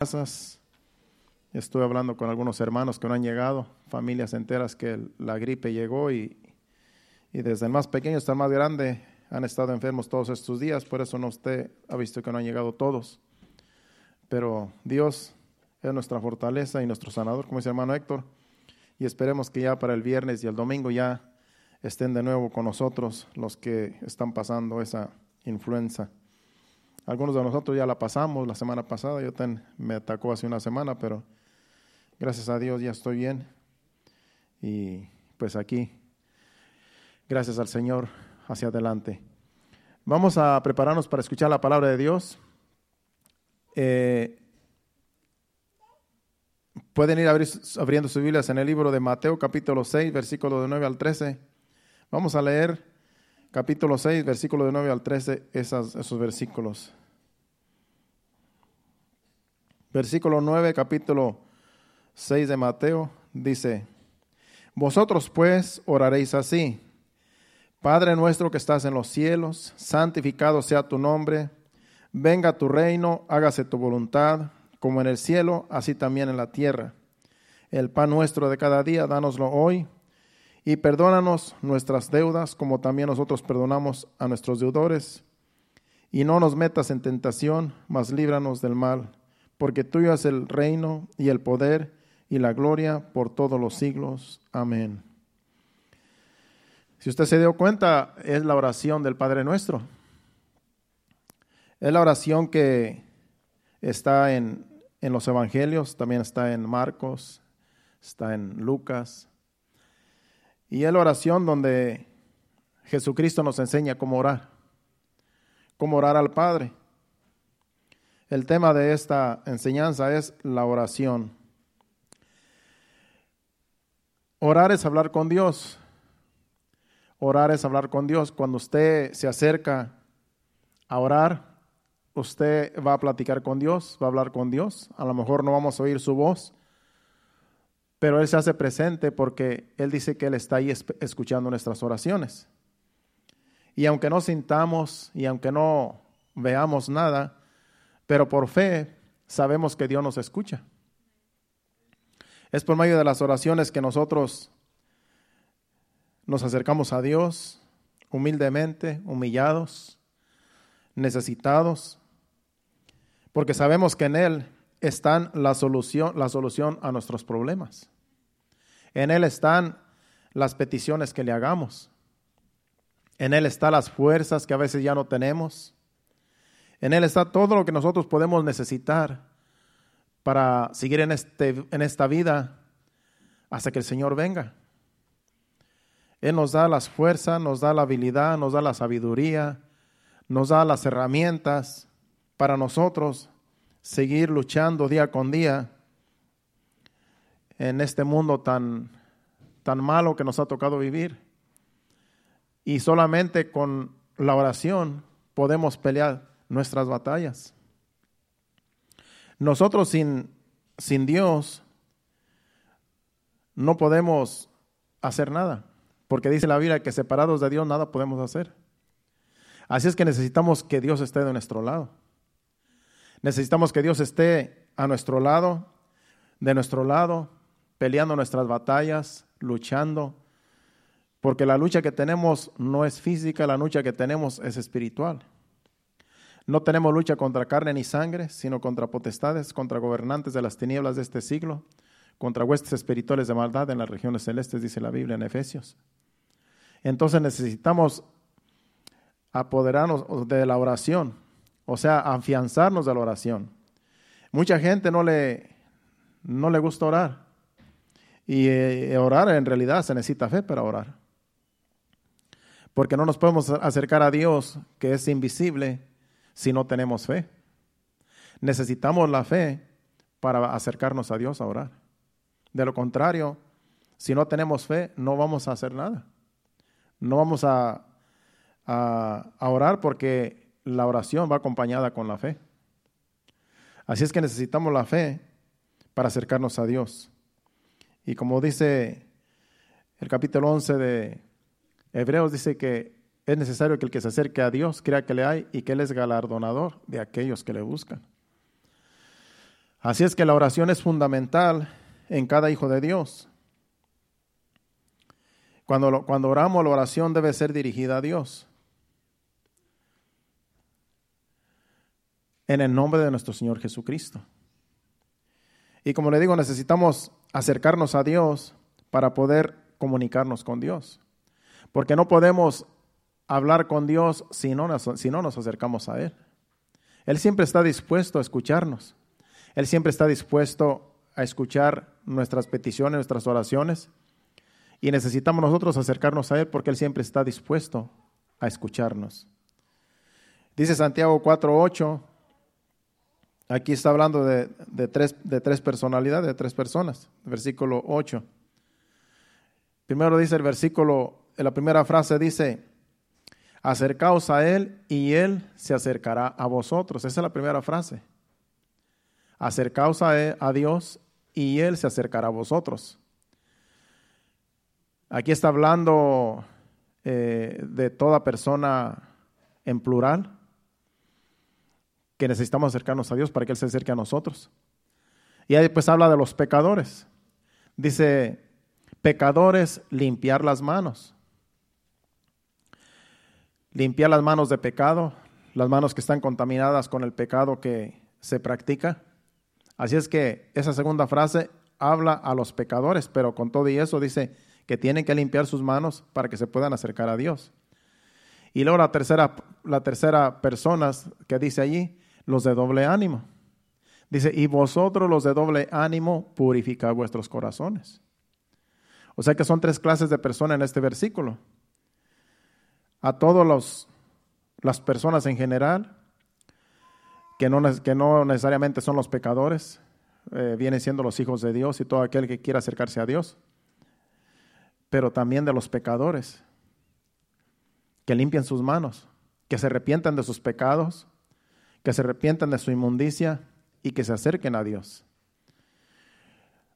casas. Estuve hablando con algunos hermanos que no han llegado, familias enteras que la gripe llegó y, y desde el más pequeño hasta el más grande han estado enfermos todos estos días, por eso no usted ha visto que no han llegado todos. Pero Dios es nuestra fortaleza y nuestro sanador, como dice el hermano Héctor, y esperemos que ya para el viernes y el domingo ya estén de nuevo con nosotros los que están pasando esa influenza. Algunos de nosotros ya la pasamos la semana pasada, yo me atacó hace una semana, pero gracias a Dios ya estoy bien. Y pues aquí, gracias al Señor, hacia adelante. Vamos a prepararnos para escuchar la palabra de Dios. Eh, pueden ir abriendo sus Biblias en el libro de Mateo capítulo 6, versículo de 9 al 13. Vamos a leer capítulo 6, versículo de 9 al 13, esos versículos. Versículo 9, capítulo 6 de Mateo, dice, Vosotros pues oraréis así, Padre nuestro que estás en los cielos, santificado sea tu nombre, venga tu reino, hágase tu voluntad, como en el cielo, así también en la tierra. El pan nuestro de cada día, dánoslo hoy, y perdónanos nuestras deudas, como también nosotros perdonamos a nuestros deudores, y no nos metas en tentación, mas líbranos del mal porque tuyo es el reino y el poder y la gloria por todos los siglos. Amén. Si usted se dio cuenta, es la oración del Padre Nuestro. Es la oración que está en, en los Evangelios, también está en Marcos, está en Lucas. Y es la oración donde Jesucristo nos enseña cómo orar, cómo orar al Padre. El tema de esta enseñanza es la oración. Orar es hablar con Dios. Orar es hablar con Dios. Cuando usted se acerca a orar, usted va a platicar con Dios, va a hablar con Dios. A lo mejor no vamos a oír su voz, pero Él se hace presente porque Él dice que Él está ahí escuchando nuestras oraciones. Y aunque no sintamos y aunque no veamos nada, pero por fe sabemos que Dios nos escucha. Es por medio de las oraciones que nosotros nos acercamos a Dios humildemente, humillados, necesitados, porque sabemos que en Él está la solución, la solución a nuestros problemas. En Él están las peticiones que le hagamos. En Él están las fuerzas que a veces ya no tenemos. En Él está todo lo que nosotros podemos necesitar para seguir en, este, en esta vida hasta que el Señor venga. Él nos da las fuerzas, nos da la habilidad, nos da la sabiduría, nos da las herramientas para nosotros seguir luchando día con día en este mundo tan, tan malo que nos ha tocado vivir. Y solamente con la oración podemos pelear nuestras batallas. Nosotros sin, sin Dios no podemos hacer nada, porque dice la Biblia que separados de Dios nada podemos hacer. Así es que necesitamos que Dios esté de nuestro lado. Necesitamos que Dios esté a nuestro lado, de nuestro lado, peleando nuestras batallas, luchando, porque la lucha que tenemos no es física, la lucha que tenemos es espiritual. No tenemos lucha contra carne ni sangre, sino contra potestades, contra gobernantes de las tinieblas de este siglo, contra huestes espirituales de maldad en las regiones celestes, dice la Biblia en Efesios. Entonces necesitamos apoderarnos de la oración, o sea, afianzarnos de la oración. Mucha gente no le, no le gusta orar. Y eh, orar en realidad se necesita fe para orar. Porque no nos podemos acercar a Dios que es invisible si no tenemos fe. Necesitamos la fe para acercarnos a Dios a orar. De lo contrario, si no tenemos fe, no vamos a hacer nada. No vamos a, a, orar porque la oración va acompañada con la fe. Así es que necesitamos la fe para acercarnos a Dios. Y como dice el capítulo 11 de Hebreos, dice que es necesario que el que se acerque a Dios crea que le hay y que Él es galardonador de aquellos que le buscan. Así es que la oración es fundamental en cada hijo de Dios. Cuando, cuando oramos, la oración debe ser dirigida a Dios. En el nombre de nuestro Señor Jesucristo. Y como le digo, necesitamos acercarnos a Dios para poder comunicarnos con Dios. Porque no podemos hablar con Dios si no, nos, si no nos acercamos a Él. Él siempre está dispuesto a escucharnos. Él siempre está dispuesto a escuchar nuestras peticiones, nuestras oraciones. Y necesitamos nosotros acercarnos a Él porque Él siempre está dispuesto a escucharnos. Dice Santiago 4.8, aquí está hablando de, tres, de tres personalidades, de tres personas, versículo 8. Primero dice el versículo, la primera frase dice, acercaos a Él y Él se acercará a vosotros. Esa es la primera frase. Acercaos a, a Dios y Él se acercará a vosotros. Aquí está hablando eh, de toda persona en plural, que necesitamos acercarnos a Dios para que Él se acerque a nosotros. Y ahí pues habla de los pecadores. Dice, Pecadores, limpiar las manos. Limpiar las manos de pecado, las manos que están contaminadas con el pecado que se practica. Así es que esa segunda frase habla a los pecadores, pero con todo y eso dice que tienen que limpiar sus manos para que se puedan acercar a Dios. Y luego la tercera, la tercera persona que dice allí, los de doble ánimo. Dice, y vosotros los de doble ánimo, purificad vuestros corazones. O sea que son tres clases de personas en este versículo. A todas las personas en general, que no, que no necesariamente son los pecadores, eh, vienen siendo los hijos de Dios y todo aquel que quiera acercarse a Dios, pero también de los pecadores, que limpian sus manos, que se arrepientan de sus pecados, que se arrepientan de su inmundicia y que se acerquen a Dios.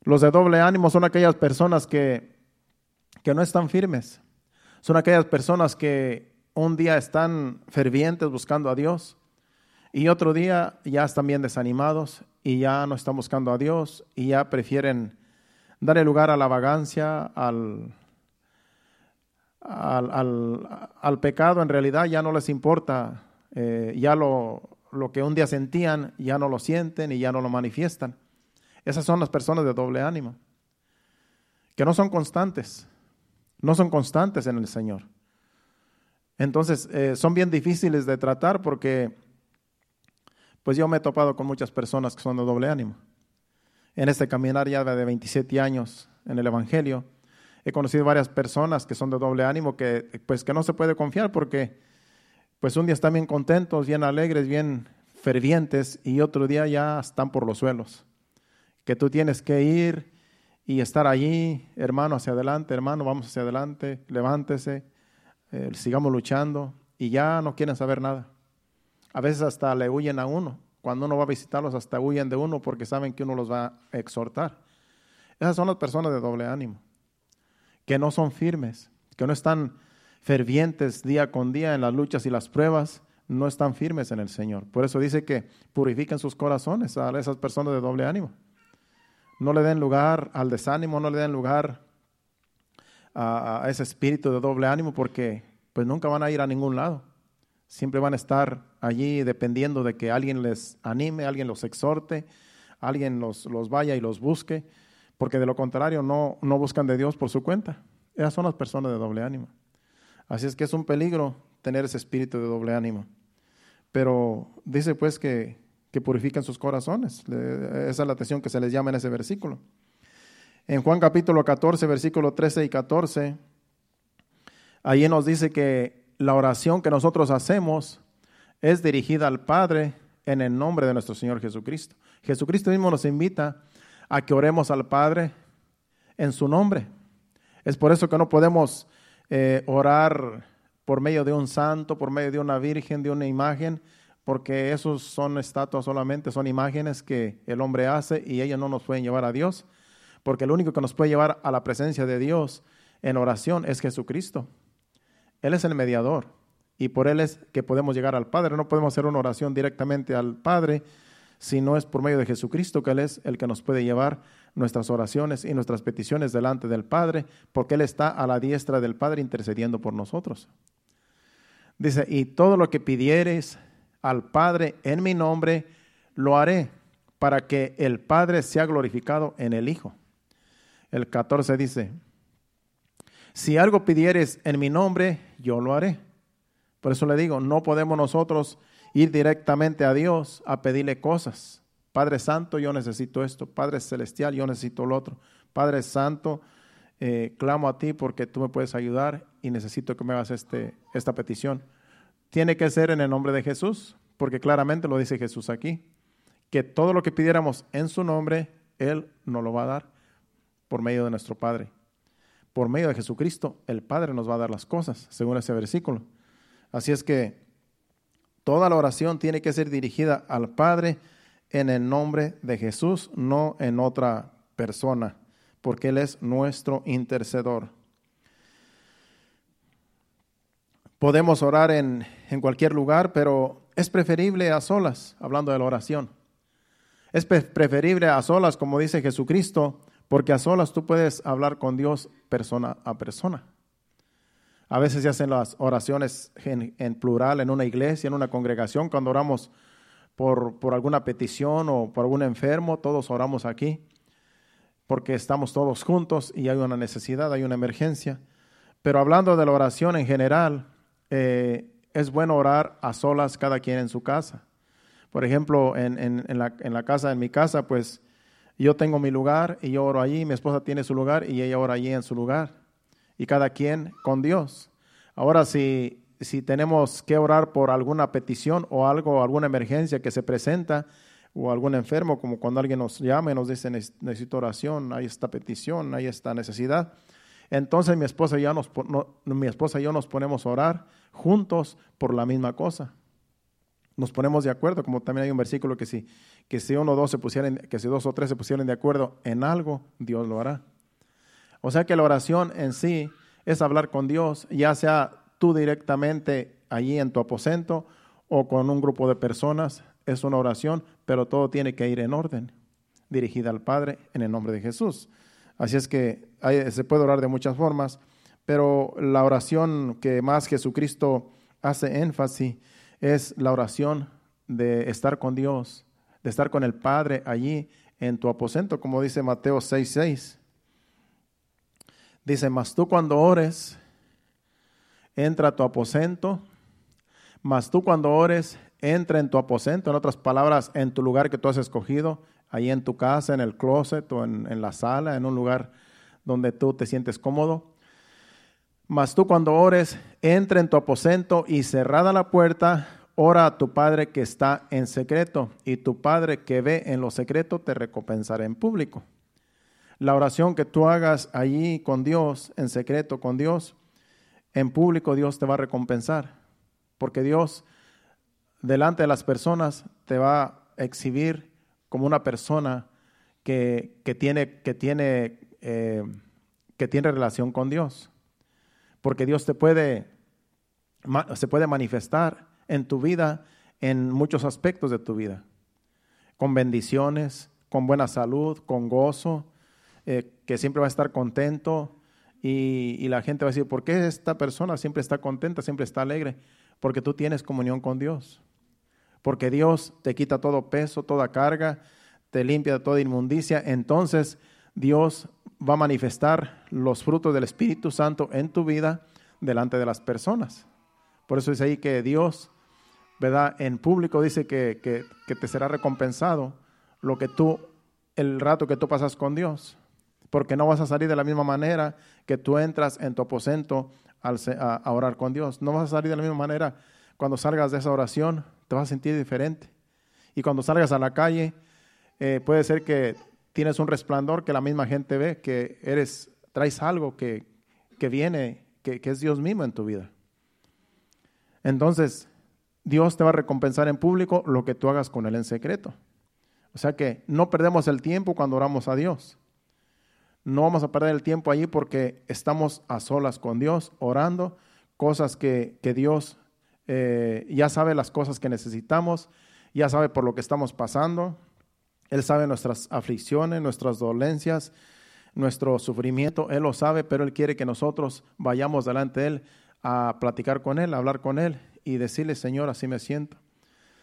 Los de doble ánimo son aquellas personas que que no están firmes. Son aquellas personas que un día están fervientes buscando a Dios y otro día ya están bien desanimados y ya no están buscando a Dios y ya prefieren darle lugar a la vagancia, al, al, pecado. En realidad ya no les importa, eh, ya lo, lo que un día sentían ya no lo sienten y ya no lo manifiestan. Esas son las personas de doble ánimo, que no son constantes, no son constantes en el Señor. Entonces, eh, son bien difíciles de tratar porque, pues yo me he topado con muchas personas que son de doble ánimo. En este caminar ya de 27 años en el Evangelio, he conocido varias personas que son de doble ánimo que, pues, que no se puede confiar porque, pues, un día están bien contentos, bien alegres, bien fervientes y otro día ya están por los suelos. Que tú tienes que ir y estar allí, hermano, hacia adelante, hermano, vamos hacia adelante, levántese, eh, sigamos luchando y ya no quieren saber nada. A veces hasta le huyen a uno. Cuando uno va a visitarlos, hasta huyen de uno porque saben que uno los va a exhortar. Esas son las personas de doble ánimo, que no son firmes, que no están fervientes día con día en las luchas y las pruebas, no están firmes en el Señor. Por eso dice que purifiquen sus corazones a esas personas de doble ánimo. No le den lugar al desánimo, no le den lugar a, ese espíritu de doble ánimo porque pues nunca van a ir a ningún lado. Siempre van a estar allí dependiendo de que alguien les anime, alguien los exhorte, alguien los, los vaya y los busque, porque de lo contrario no, no buscan de Dios por su cuenta. Esas son las personas de doble ánimo. Así es que es un peligro tener ese espíritu de doble ánimo. Pero dice pues que que purifican sus corazones. Esa es la atención que se les llama en ese versículo. En Juan capítulo 14, versículo 13 y 14, ahí nos dice que la oración que nosotros hacemos es dirigida al Padre en el nombre de nuestro Señor Jesucristo. Jesucristo mismo nos invita a que oremos al Padre en su nombre. Es por eso que no podemos eh, orar por medio de un santo, por medio de una virgen, de una imagen, porque esos son estatuas solamente, son imágenes que el hombre hace y ellas no nos pueden llevar a Dios, porque el único que nos puede llevar a la presencia de Dios en oración es Jesucristo. Él es el mediador y por Él es que podemos llegar al Padre. No podemos hacer una oración directamente al Padre si no es por medio de Jesucristo, que Él es el que nos puede llevar nuestras oraciones y nuestras peticiones delante del Padre, porque Él está a la diestra del Padre intercediendo por nosotros. Dice, y todo lo que pidieres al Padre en mi nombre, lo haré para que el Padre sea glorificado en el Hijo. El 14 dice, si algo pidieres en mi nombre, yo lo haré. Por eso le digo, no podemos nosotros ir directamente a Dios a pedirle cosas. Padre Santo, yo necesito esto. Padre Celestial, yo necesito lo otro. Padre Santo, eh, clamo a ti porque tú me puedes ayudar y necesito que me hagas este, esta petición. Tiene que ser en el nombre de Jesús, porque claramente lo dice Jesús aquí, que todo lo que pidiéramos en su nombre, Él nos lo va a dar por medio de nuestro Padre. Por medio de Jesucristo, el Padre nos va a dar las cosas, según ese versículo. Así es que Toda la oración tiene que ser dirigida al Padre en el nombre de Jesús, no en otra persona, porque Él es nuestro intercedor. Podemos orar en, en cualquier lugar, pero es preferible a solas, hablando de la oración. Es preferible a solas, como dice Jesucristo, porque a solas tú puedes hablar con Dios persona a persona. A veces se hacen las oraciones en, plural en una iglesia, en una congregación, cuando oramos por, por alguna petición o por algún enfermo, todos oramos aquí, porque estamos todos juntos y hay una necesidad, hay una emergencia. Pero hablando de la oración en general, eh, es bueno orar a solas cada quien en su casa. Por ejemplo, en, en, la, en, la, casa, en mi casa, pues yo tengo mi lugar y yo oro allí, mi esposa tiene su lugar y ella ora allí en su lugar y cada quien con Dios. Ahora, si, si tenemos que orar por alguna petición o algo, alguna emergencia que se presenta, o algún enfermo, como cuando alguien nos llama y nos dice necesito oración, hay esta petición, hay esta necesidad. Entonces mi esposa, y yo nos, mi esposa y yo nos ponemos a orar juntos por la misma cosa. Nos ponemos de acuerdo, como también hay un versículo que si, que si uno o dos se pusieran, que si dos o tres se pusieran de acuerdo en algo, Dios lo hará. O sea que la oración en sí es hablar con Dios, ya sea tú directamente allí en tu aposento o con un grupo de personas. Es una oración, pero todo tiene que ir en orden, dirigida al Padre en el nombre de Jesús. Así es que se puede orar de muchas formas, pero la oración que más Jesucristo hace énfasis es la oración de estar con Dios, de estar con el Padre allí en tu aposento, como dice Mateo 6:6. Dice, mas tú cuando ores, entra a tu aposento, mas tú cuando ores, entra en tu aposento, en otras palabras, en tu lugar que tú has escogido, ahí en tu casa, en el closet o en, en la sala, en un lugar donde tú te sientes cómodo. Mas tú cuando ores, entra en tu aposento y cerrada la puerta, ora a tu Padre que está en secreto, y tu Padre que ve en lo secreto te recompensará en público. La oración que tú hagas allí con Dios, en secreto con Dios, en público Dios te va a recompensar. Porque Dios, delante de las personas, te va a exhibir como una persona que, tiene, que, tiene, eh, que tiene relación con Dios. Porque Dios te puede, se puede manifestar en tu vida en muchos aspectos de tu vida. Con bendiciones, con buena salud, con gozo, eh, que siempre va a estar contento y, la gente va a decir, ¿por qué esta persona siempre está contenta, siempre está alegre? Porque tú tienes comunión con Dios. Porque Dios te quita todo peso, toda carga, te limpia de toda inmundicia. Entonces Dios va a manifestar los frutos del Espíritu Santo en tu vida delante de las personas. Por eso dice ahí que Dios, ¿verdad? En público dice que, que, que te será recompensado lo que tú, el rato que tú pasas con Dios porque no vas a salir de la misma manera que tú entras en tu aposento a, orar con Dios. No vas a salir de la misma manera cuando salgas de esa oración, te vas a sentir diferente. Y cuando salgas a la calle, eh, puede ser que tienes un resplandor que la misma gente ve, que eres, traes algo que, viene, que, que es Dios mismo en tu vida. Entonces, Dios te va a recompensar en público lo que tú hagas con Él en secreto. O sea que no perdemos el tiempo cuando oramos a Dios. No vamos a perder el tiempo allí porque estamos a solas con Dios, orando, cosas que, Dios eh, ya sabe las cosas que necesitamos ya sabe por lo que estamos pasando, Él sabe nuestras aflicciones, nuestras dolencias, nuestro sufrimiento, Él lo sabe, pero Él quiere que nosotros vayamos delante de Él a platicar con Él, a hablar con Él y decirle, Señor, así me siento.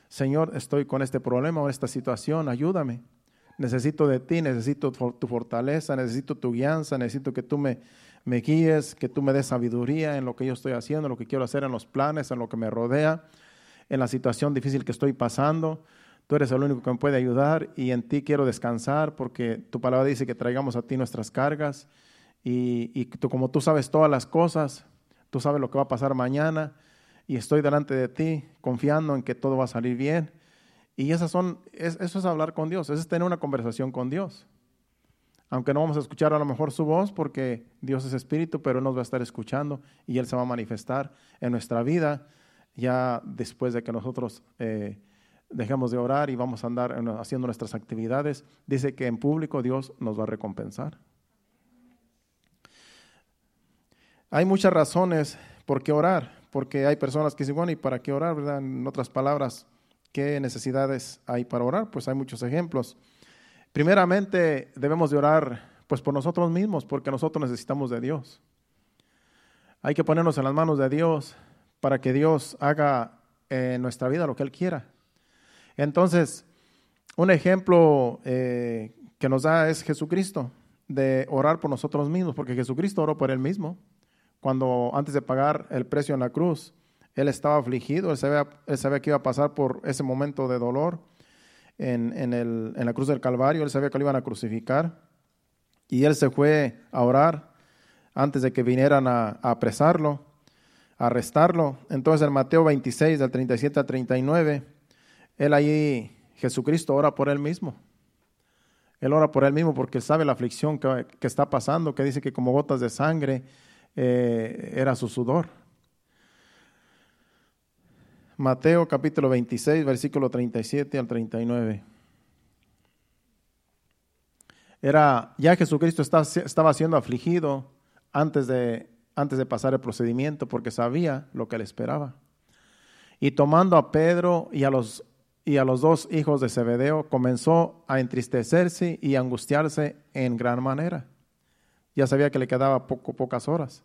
Señor, estoy con este problema o esta situación, ayúdame. Necesito de ti, necesito tu fortaleza, necesito tu guianza, necesito que tú me, guíes, que tú me des sabiduría en lo que yo estoy haciendo, en lo que quiero hacer, en los planes, en lo que me rodea, en la situación difícil que estoy pasando. Tú eres el único que me puede ayudar y en ti quiero descansar porque tu palabra dice que traigamos a ti nuestras cargas y, tú, como tú sabes todas las cosas, tú sabes lo que va a pasar mañana y estoy delante de ti confiando en que todo va a salir bien. Y esas son, eso es hablar con Dios, eso es tener una conversación con Dios aunque no vamos a escuchar a lo mejor su voz porque Dios es espíritu, pero Él nos va a estar escuchando y Él se va a manifestar en nuestra vida ya después de que nosotros eh, dejemos de orar y vamos a andar haciendo nuestras actividades. Dice que en público Dios nos va a recompensar. Hay muchas razones por qué orar, porque hay personas que dicen, bueno, ¿y para qué orar? ¿verdad? En otras palabras, ¿qué necesidades hay para orar? Pues hay muchos ejemplos. Primeramente debemos de orar pues por nosotros mismos, porque nosotros necesitamos de Dios. Hay que ponernos en las manos de Dios para que Dios haga en nuestra vida lo que Él quiera. Entonces, un ejemplo eh, que nos da es Jesucristo, de orar por nosotros mismos, porque Jesucristo oró por Él mismo. Cuando antes de pagar el precio en la cruz, Él estaba afligido, él sabía, él sabía que iba a pasar por ese momento de dolor en, el, en la cruz del Calvario, él sabía que lo iban a crucificar y él se fue a orar antes de que vinieran a, apresarlo, a arrestarlo. Entonces en Mateo 26, del 37 al 39, él allí, Jesucristo ora por él mismo. Él ora por él mismo porque sabe la aflicción que, está pasando, que dice que como gotas de sangre eh, era su sudor. Mateo capítulo 26, versículo 37 al 39. Era, ya Jesucristo estaba, siendo afligido antes de, antes de pasar el procedimiento porque sabía lo que le esperaba. Y tomando a Pedro y a los, y a los dos hijos de Zebedeo, comenzó a entristecerse y angustiarse en gran manera. Ya sabía que le quedaba poco, pocas horas.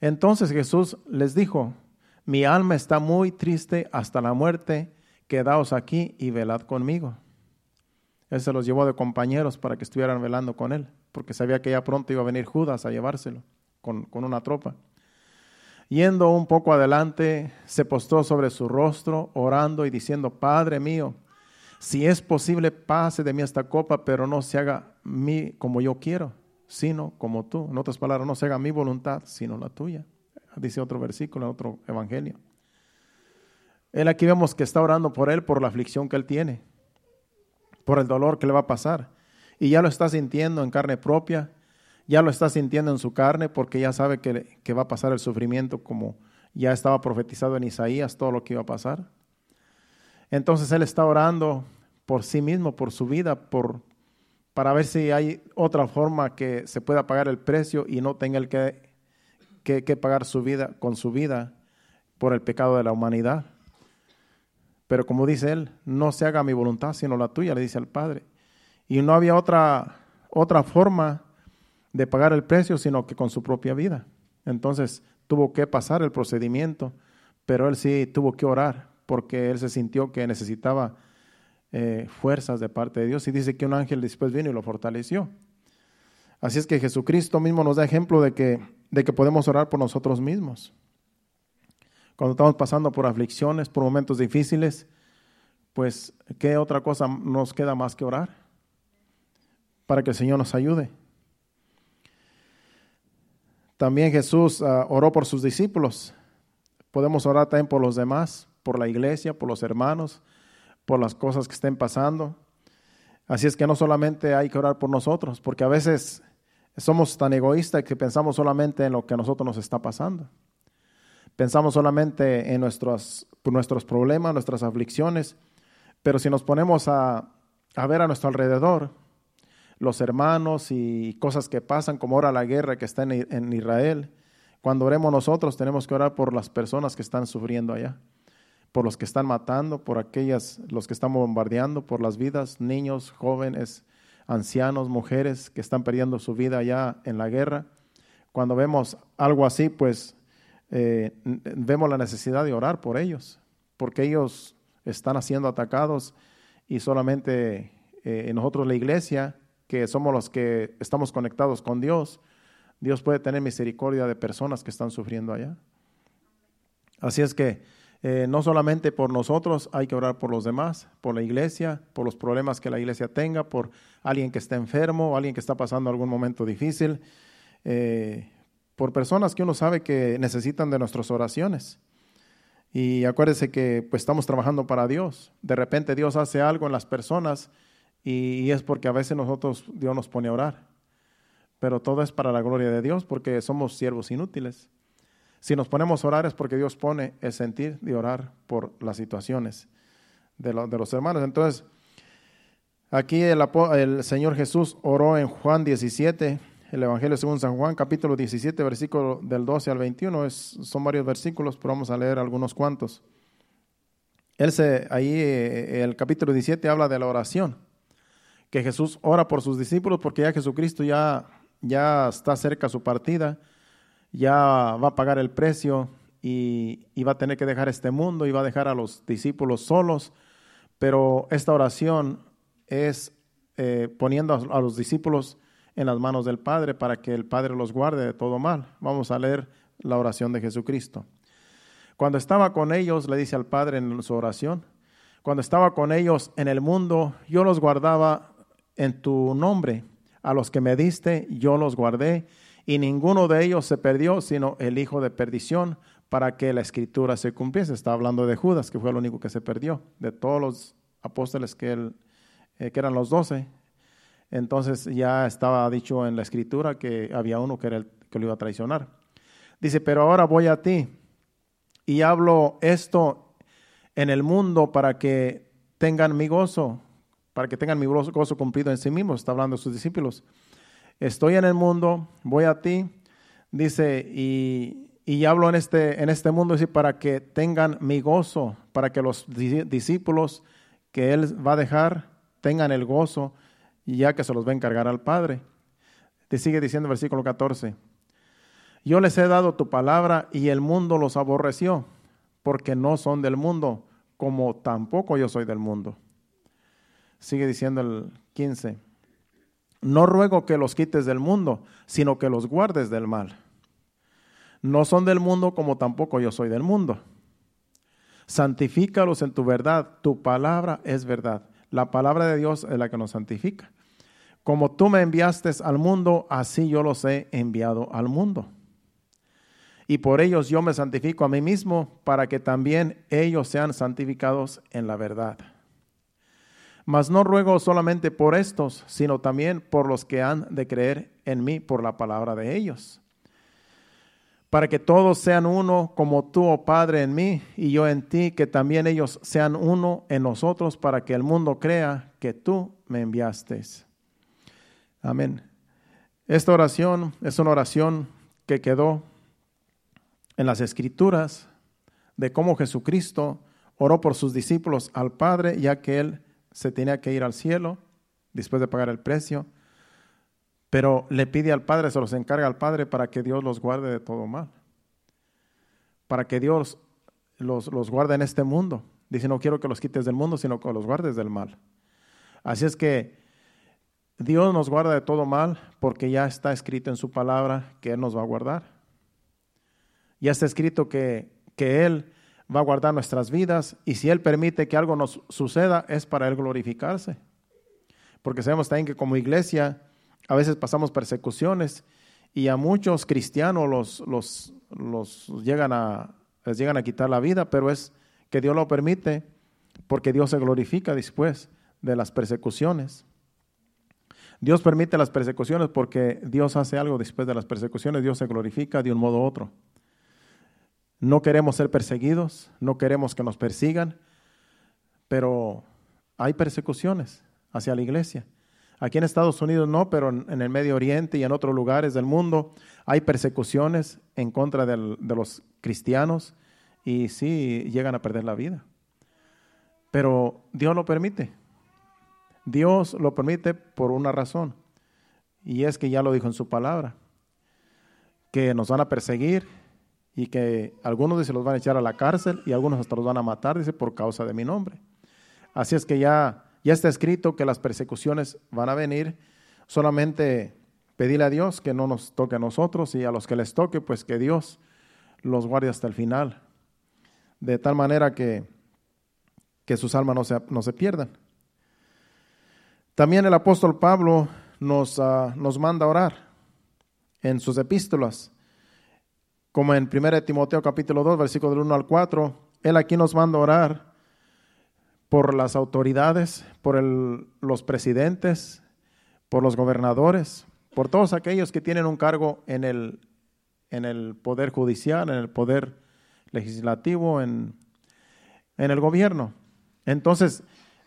Entonces Jesús les dijo, mi alma está muy triste hasta la muerte, quedaos aquí y velad conmigo. Él se los llevó de compañeros para que estuvieran velando con él, porque sabía que ya pronto iba a venir Judas a llevárselo con, con una tropa. Yendo un poco adelante, se postró sobre su rostro, orando y diciendo, Padre mío, si es posible, pase de mí esta copa, pero no se haga mí como yo quiero, sino como tú. En otras palabras, no se haga mi voluntad, sino la tuya dice otro versículo, otro evangelio. Él aquí vemos que está orando por él, por la aflicción que él tiene, por el dolor que le va a pasar. Y ya lo está sintiendo en carne propia, ya lo está sintiendo en su carne porque ya sabe que, que va a pasar el sufrimiento como ya estaba profetizado en Isaías, todo lo que iba a pasar. Entonces él está orando por sí mismo, por su vida, por, para ver si hay otra forma que se pueda pagar el precio y no tenga el que que, pagar su vida con su vida por el pecado de la humanidad. Pero como dice él, no se haga mi voluntad sino la tuya, le dice al Padre. Y no había otra, otra forma de pagar el precio sino que con su propia vida. Entonces tuvo que pasar el procedimiento, pero él sí tuvo que orar porque él se sintió que necesitaba eh, fuerzas de parte de Dios y dice que un ángel después vino y lo fortaleció. Así es que Jesucristo mismo nos da ejemplo de que de que podemos orar por nosotros mismos. Cuando estamos pasando por aflicciones, por momentos difíciles, pues, ¿qué otra cosa nos queda más que orar? Para que el Señor nos ayude. También Jesús ah, oró por sus discípulos. Podemos orar también por los demás, por la iglesia, por los hermanos, por las cosas que estén pasando. Así es que no solamente hay que orar por nosotros, porque a veces somos tan egoístas que pensamos solamente en lo que a nosotros nos está pasando. Pensamos solamente en nuestros, nuestros problemas, nuestras aflicciones, pero si nos ponemos a, ver a nuestro alrededor, los hermanos y cosas que pasan, como ahora la guerra que está en, en Israel, cuando oremos nosotros tenemos que orar por las personas que están sufriendo allá, por los que están matando, por aquellas, los que están bombardeando, por las vidas, niños, jóvenes, ancianos, mujeres que están perdiendo su vida allá en la guerra. Cuando vemos algo así, pues eh, vemos la necesidad de orar por ellos, porque ellos están siendo atacados y solamente eh, nosotros la iglesia, que somos los que estamos conectados con Dios, Dios puede tener misericordia de personas que están sufriendo allá. Así es que eh, no solamente por nosotros, hay que orar por los demás, por la iglesia, por los problemas que la iglesia tenga, por alguien que está enfermo, alguien que está pasando algún momento difícil, eh, por personas que uno sabe que necesitan de nuestras oraciones. Y acuérdese que pues estamos trabajando para Dios. De repente Dios hace algo en las personas y, y es porque a veces nosotros Dios nos pone a orar. Pero todo es para la gloria de Dios porque somos siervos inútiles. Si nos ponemos a orar es porque Dios pone el sentir de orar por las situaciones de, los hermanos. Entonces, aquí el, el, Señor Jesús oró en Juan 17, el Evangelio según San Juan, capítulo 17, versículo del 12 al 21. Es, son varios versículos, pero vamos a leer algunos cuantos. Él se, ahí eh, el capítulo 17 habla de la oración, que Jesús ora por sus discípulos porque ya Jesucristo ya, ya está cerca su partida ya va a pagar el precio y, va a tener que dejar este mundo y va a dejar a los discípulos solos. Pero esta oración es eh, poniendo a, los discípulos en las manos del Padre para que el Padre los guarde de todo mal. Vamos a leer la oración de Jesucristo. Cuando estaba con ellos, le dice al Padre en su oración, cuando estaba con ellos en el mundo, yo los guardaba en tu nombre. A los que me diste, yo los guardé y ninguno de ellos se perdió, sino el hijo de perdición, para que la escritura se cumpliese. Está hablando de Judas, que fue el único que se perdió, de todos los apóstoles que, él, eh, eran los doce. Entonces ya estaba dicho en la escritura que había uno que, era el, que lo iba a traicionar. Dice, pero ahora voy a ti y hablo esto en el mundo para que tengan mi gozo, para que tengan mi gozo cumplido en sí mismos. Está hablando de sus discípulos estoy en el mundo, voy a ti, dice, y, y hablo en este, en este mundo, dice, para que tengan mi gozo, para que los discípulos que Él va a dejar tengan el gozo, ya que se los va a encargar al Padre. Te sigue diciendo versículo 14, yo les he dado tu palabra y el mundo los aborreció, porque no son del mundo, como tampoco yo soy del mundo. Sigue diciendo el 15 no ruego que los quites del mundo, sino que los guardes del mal. No son del mundo como tampoco yo soy del mundo. Santifícalos en tu verdad. Tu palabra es verdad. La palabra de Dios es la que nos santifica. Como tú me enviaste al mundo, así yo los he enviado al mundo. Y por ellos yo me santifico a mí mismo, para que también ellos sean santificados en la verdad. Mas no ruego solamente por estos, sino también por los que han de creer en mí por la palabra de ellos. Para que todos sean uno como tú, oh Padre, en mí y yo en ti, que también ellos sean uno en nosotros, para que el mundo crea que tú me enviaste. Amén. Esta oración es una oración que quedó en las escrituras de cómo Jesucristo oró por sus discípulos al Padre, ya que Él se tenía que ir al cielo después de pagar el precio, pero le pide al Padre, se los encarga al Padre para que Dios los guarde de todo mal, para que Dios los, los guarde en este mundo. Dice, no quiero que los quites del mundo, sino que los guardes del mal. Así es que Dios nos guarda de todo mal porque ya está escrito en su palabra que Él nos va a guardar. Ya está escrito que, que Él va a guardar nuestras vidas y si Él permite que algo nos suceda es para Él glorificarse. Porque sabemos también que como iglesia a veces pasamos persecuciones y a muchos cristianos los, los, llegan a, les llegan a quitar la vida, pero es que Dios lo permite porque Dios se glorifica después de las persecuciones. Dios permite las persecuciones porque Dios hace algo después de las persecuciones, Dios se glorifica de un modo u otro. No queremos ser perseguidos, no queremos que nos persigan, pero hay persecuciones hacia la iglesia. Aquí en Estados Unidos no, pero en el Medio Oriente y en otros lugares del mundo hay persecuciones en contra de los cristianos y sí llegan a perder la vida. Pero Dios lo permite. Dios lo permite por una razón. Y es que ya lo dijo en su palabra. Que nos van a perseguir y que algunos dice los van a echar a la cárcel y algunos hasta los van a matar, dice, por causa de mi nombre. Así es que ya, ya está escrito que las persecuciones van a venir. Solamente pedirle a Dios que no nos toque a nosotros y a los que les toque, pues que Dios los guarde hasta el final. De tal manera que que sus almas no se, no se pierdan. También el apóstol Pablo nos, ah, nos manda a orar en sus epístolas, como en 1 Timoteo capítulo 2, versículo del 1 al 4, él aquí nos manda a orar por las autoridades, por los presidentes, por los gobernadores, por todos aquellos que tienen un cargo en el, en el poder judicial, en el poder legislativo, en, en el gobierno. Entonces,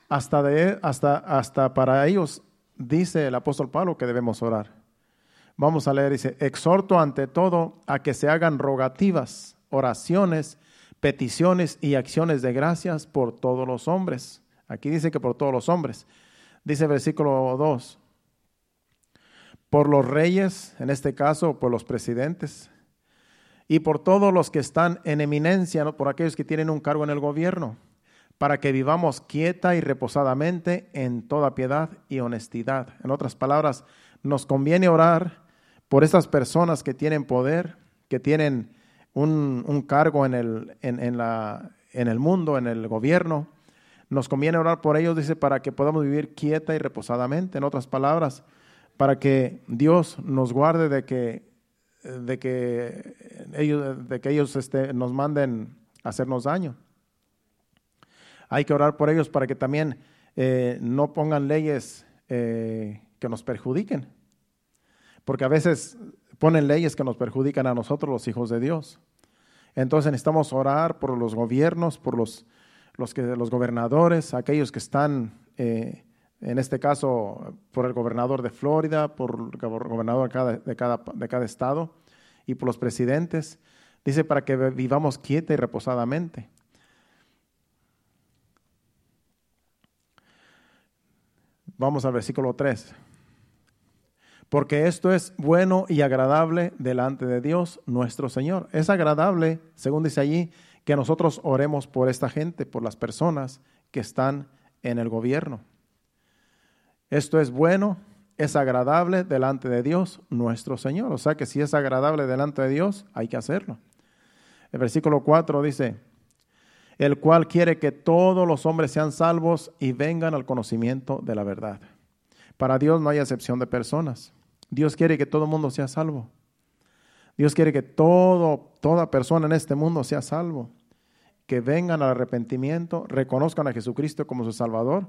hasta, de, hasta, hasta para ellos dice el apóstol Pablo que debemos orar. Vamos a leer, dice, exhorto ante todo a que se hagan rogativas, oraciones, peticiones y acciones de gracias por todos los hombres. Aquí dice que por todos los hombres. Dice versículo 2, por los reyes, en este caso por los presidentes, y por todos los que están en eminencia, por aquellos que tienen un cargo en el gobierno para que vivamos quieta y reposadamente en toda piedad y honestidad. En otras palabras, nos conviene orar por esas personas que tienen poder, que tienen un, cargo en el, en, la, en el mundo, en el gobierno. Nos conviene orar por ellos, dice, para que podamos vivir quieta y reposadamente. En otras palabras, para que Dios nos guarde de que, de que ellos, de que ellos este, nos manden a hacernos daño. Hay que orar por ellos para que también eh, no pongan leyes eh, que nos perjudiquen. Porque a veces ponen leyes que nos perjudican a nosotros, los hijos de Dios. Entonces necesitamos orar por los gobiernos, por los, los, que, los gobernadores, aquellos que están, eh, en este caso, por el gobernador de Florida, por el gobernador de cada, de, cada, de cada estado y por los presidentes. Dice para que vivamos quieta y reposadamente. Vamos al versículo 3. Porque esto es bueno y agradable delante de Dios nuestro Señor. Es agradable, según dice allí, que nosotros oremos por esta gente, por las personas que están en el gobierno. Esto es bueno, es agradable delante de Dios nuestro Señor. O sea que si es agradable delante de Dios, hay que hacerlo. El versículo 4 dice, el cual quiere que todos los hombres sean salvos y vengan al conocimiento de la verdad. Para Dios no hay excepción de personas. Dios quiere que todo mundo sea salvo. Dios quiere que todo, toda persona en este mundo sea salvo. Que vengan al arrepentimiento, reconozcan a Jesucristo como su Salvador.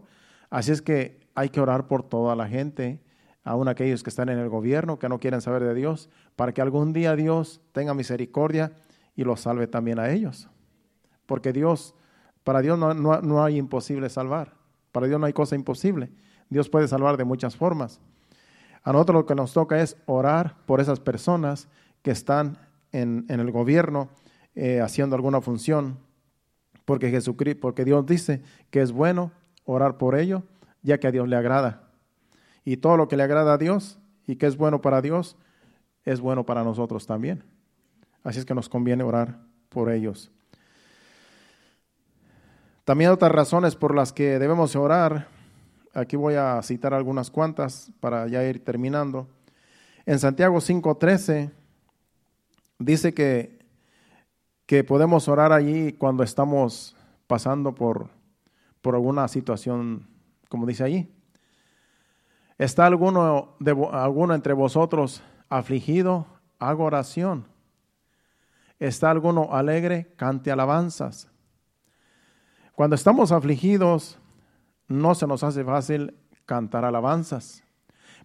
Así es que hay que orar por toda la gente, aun aquellos que están en el gobierno, que no quieren saber de Dios, para que algún día Dios tenga misericordia y los salve también a ellos. Porque Dios, para Dios no, hay imposible salvar. Para Dios no hay cosa imposible. Dios puede salvar de muchas formas. A nosotros lo que nos toca es orar por esas personas que están en, el gobierno eh, haciendo alguna función, porque Jesucristo, porque Dios dice que es bueno orar por ello, ya que a Dios le agrada. Y todo lo que le agrada a Dios y que es bueno para Dios, es bueno para nosotros también. Así es que nos conviene orar por ellos. También otras razones por las que debemos orar, aquí voy a citar algunas cuantas para ya ir terminando. En Santiago 5:13 dice que, que podemos orar allí cuando estamos pasando por, por alguna situación, como dice allí. ¿Está alguno, de, alguno entre vosotros afligido? Hago oración. ¿Está alguno alegre? Cante alabanzas. Cuando estamos afligidos, no se nos hace fácil cantar alabanzas.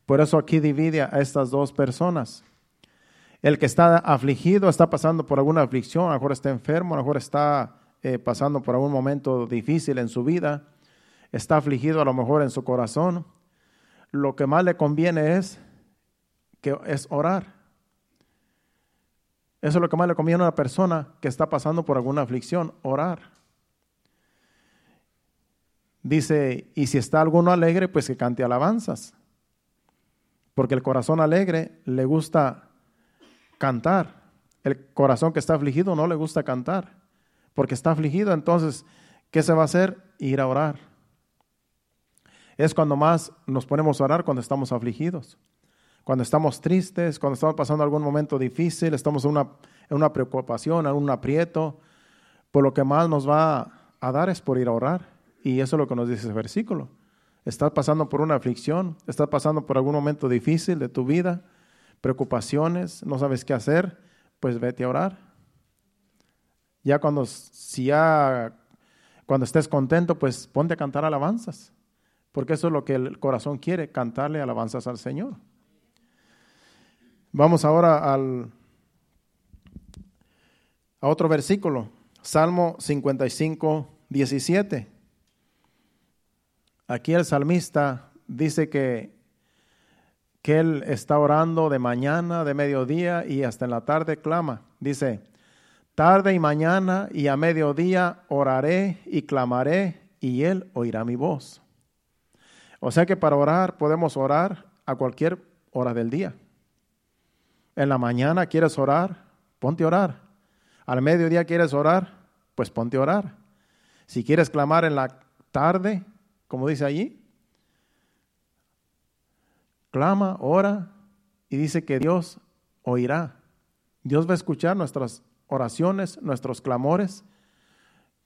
Por eso aquí divide a estas dos personas. El que está afligido está pasando por alguna aflicción, a lo mejor está enfermo, a lo mejor está eh, pasando por algún momento difícil en su vida, está afligido a lo mejor en su corazón. Lo que más le conviene es que es orar. Eso es lo que más le conviene a una persona que está pasando por alguna aflicción, orar. Dice, y si está alguno alegre, pues que cante alabanzas. Porque el corazón alegre le gusta cantar. El corazón que está afligido no le gusta cantar. Porque está afligido, entonces, ¿qué se va a hacer? Ir a orar. Es cuando más nos ponemos a orar cuando estamos afligidos. Cuando estamos tristes, cuando estamos pasando algún momento difícil, estamos en una, en una preocupación, en un aprieto, por lo que más nos va a dar es por ir a orar. Y eso es lo que nos dice ese versículo. Estás pasando por una aflicción, estás pasando por algún momento difícil de tu vida, preocupaciones, no sabes qué hacer, pues vete a orar. Ya cuando, si ya, cuando estés contento, pues ponte a cantar alabanzas, porque eso es lo que el corazón quiere, cantarle alabanzas al Señor. Vamos ahora al, a otro versículo, Salmo 55, 17. Aquí el salmista dice que, que él está orando de mañana, de mediodía y hasta en la tarde clama. Dice, tarde y mañana y a mediodía oraré y clamaré y él oirá mi voz. O sea que para orar podemos orar a cualquier hora del día. En la mañana quieres orar, ponte a orar. Al mediodía quieres orar, pues ponte a orar. Si quieres clamar en la tarde, como dice allí, clama, ora y dice que Dios oirá. Dios va a escuchar nuestras oraciones, nuestros clamores,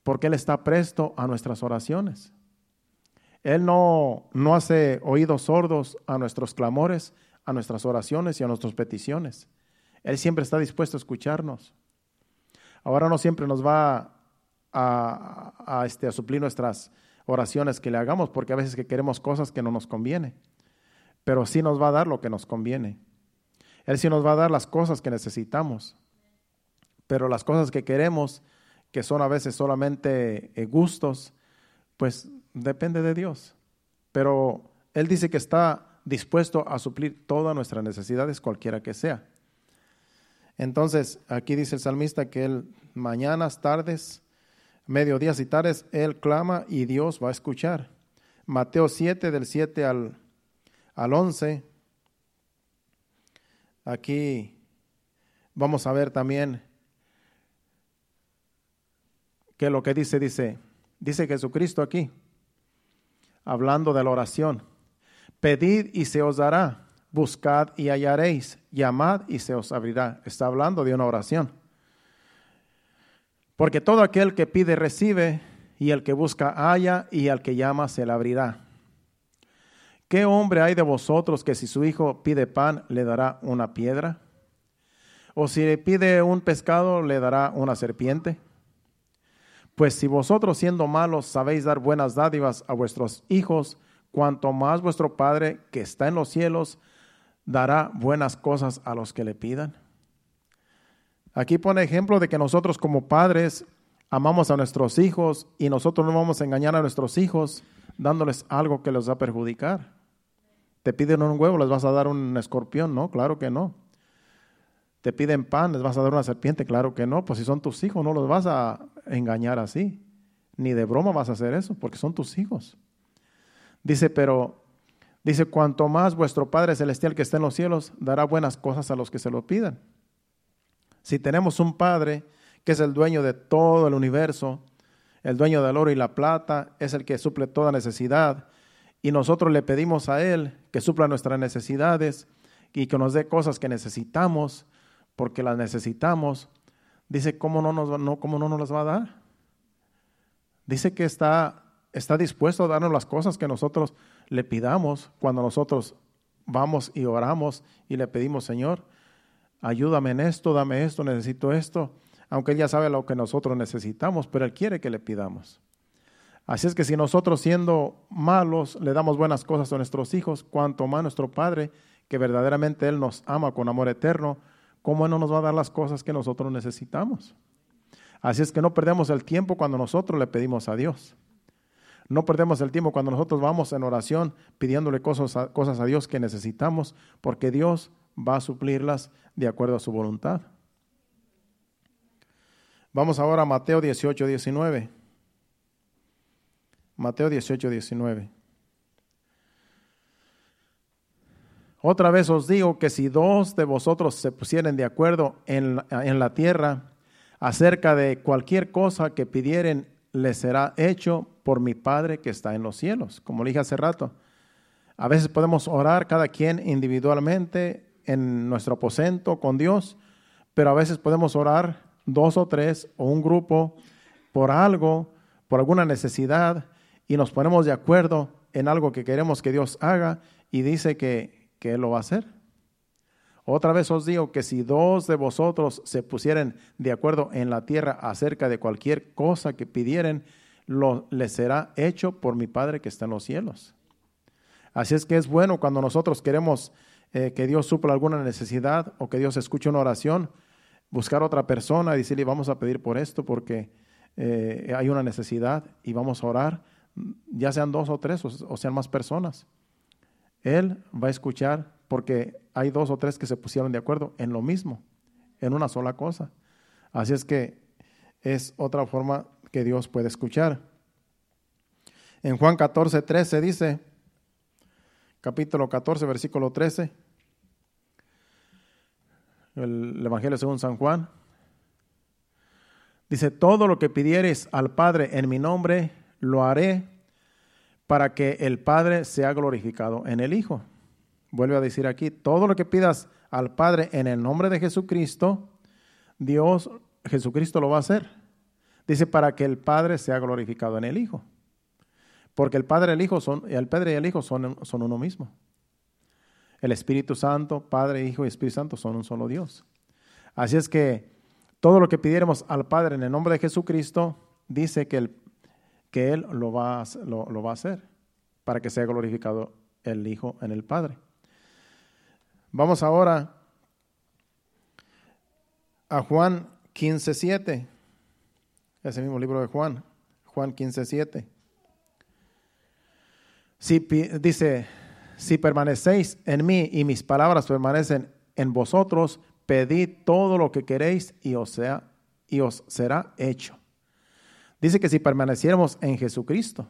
porque Él está presto a nuestras oraciones. Él no, no hace oídos sordos a nuestros clamores, a nuestras oraciones y a nuestras peticiones. Él siempre está dispuesto a escucharnos. Ahora no siempre nos va a, este, a suplir nuestras oraciones que le hagamos, porque a veces que queremos cosas que no nos conviene, pero sí nos va a dar lo que nos conviene. Él sí nos va a dar las cosas que necesitamos, pero las cosas que queremos, que son a veces solamente eh, gustos, pues depende de Dios. Pero Él dice que está dispuesto a suplir todas nuestras necesidades, cualquiera que sea. Entonces, aquí dice el salmista que él mañanas, tardes, mediodías y tardes, él clama y Dios va a escuchar. Mateo 7, del 7 al, al 11. Aquí vamos a ver también que lo que dice, dice, dice Jesucristo aquí, hablando de la oración. Pedid y se os dará, buscad y hallaréis, llamad y se os abrirá. Está hablando de una oración. Porque todo aquel que pide recibe, y el que busca halla, y al que llama se le abrirá. ¿Qué hombre hay de vosotros que si su hijo pide pan le dará una piedra? ¿O si le pide un pescado le dará una serpiente? Pues si vosotros siendo malos sabéis dar buenas dádivas a vuestros hijos, cuanto más vuestro Padre que está en los cielos dará buenas cosas a los que le pidan. Aquí pone ejemplo de que nosotros como padres amamos a nuestros hijos y nosotros no vamos a engañar a nuestros hijos dándoles algo que les va a perjudicar. Te piden un huevo, les vas a dar un escorpión, ¿no? Claro que no. Te piden pan, les vas a dar una serpiente, claro que no. Pues si son tus hijos, no los vas a engañar así. Ni de broma vas a hacer eso, porque son tus hijos. Dice, pero, dice, cuanto más vuestro Padre Celestial que está en los cielos dará buenas cosas a los que se lo pidan. Si tenemos un Padre que es el dueño de todo el universo, el dueño del oro y la plata, es el que suple toda necesidad, y nosotros le pedimos a Él que supla nuestras necesidades y que nos dé cosas que necesitamos, porque las necesitamos, dice, ¿cómo no nos, no, cómo no nos las va a dar? Dice que está está dispuesto a darnos las cosas que nosotros le pidamos cuando nosotros vamos y oramos y le pedimos, Señor, ayúdame en esto, dame esto, necesito esto, aunque Él ya sabe lo que nosotros necesitamos, pero Él quiere que le pidamos. Así es que si nosotros siendo malos le damos buenas cosas a nuestros hijos, cuanto más nuestro Padre, que verdaderamente Él nos ama con amor eterno, ¿cómo no nos va a dar las cosas que nosotros necesitamos? Así es que no perdemos el tiempo cuando nosotros le pedimos a Dios. No perdemos el tiempo cuando nosotros vamos en oración pidiéndole cosas a, cosas a Dios que necesitamos, porque Dios va a suplirlas de acuerdo a su voluntad. Vamos ahora a Mateo 18, 19. Mateo 18, 19. Otra vez os digo que si dos de vosotros se pusieren de acuerdo en la, en la tierra acerca de cualquier cosa que pidieren, les será hecho por mi Padre que está en los cielos. Como le dije hace rato, a veces podemos orar cada quien individualmente en nuestro aposento con Dios, pero a veces podemos orar dos o tres o un grupo por algo, por alguna necesidad, y nos ponemos de acuerdo en algo que queremos que Dios haga y dice que que Él lo va a hacer. Otra vez os digo que si dos de vosotros se pusieren de acuerdo en la tierra acerca de cualquier cosa que pidieren, lo, les será hecho por mi Padre que está en los cielos. Así es que es bueno cuando nosotros queremos eh, que Dios supla alguna necesidad o que Dios escuche una oración, buscar a otra persona y decirle vamos a pedir por esto porque eh, hay una necesidad y vamos a orar, ya sean dos o tres o sean más personas. Él va a escuchar porque hay dos o tres que se pusieron de acuerdo en lo mismo, en una sola cosa. Así es que es otra forma que Dios puede escuchar. En Juan 14, 13 dice, capítulo 14, versículo 13, el Evangelio según San Juan, dice, todo lo que pidieres al Padre en mi nombre, lo haré para que el Padre sea glorificado en el Hijo. Vuelve a decir aquí, todo lo que pidas al Padre en el nombre de Jesucristo, Dios, Jesucristo lo va a hacer. Dice, para que el Padre sea glorificado en el Hijo. Porque el Padre y el Hijo son, el Padre y el Hijo son, son uno mismo. El Espíritu Santo, Padre, Hijo y Espíritu Santo son un solo Dios. Así es que todo lo que pidiéramos al Padre en el nombre de Jesucristo, dice que el que Él lo va, a, lo, va a hacer para que sea glorificado el Hijo en el Padre. Vamos ahora a Juan 15.7, ese mismo libro de Juan, Juan 15.7. Si, dice, si permanecéis en mí y mis palabras permanecen en vosotros, pedid todo lo que queréis y os, sea, y os será hecho. Dice que si permaneciéramos en Jesucristo,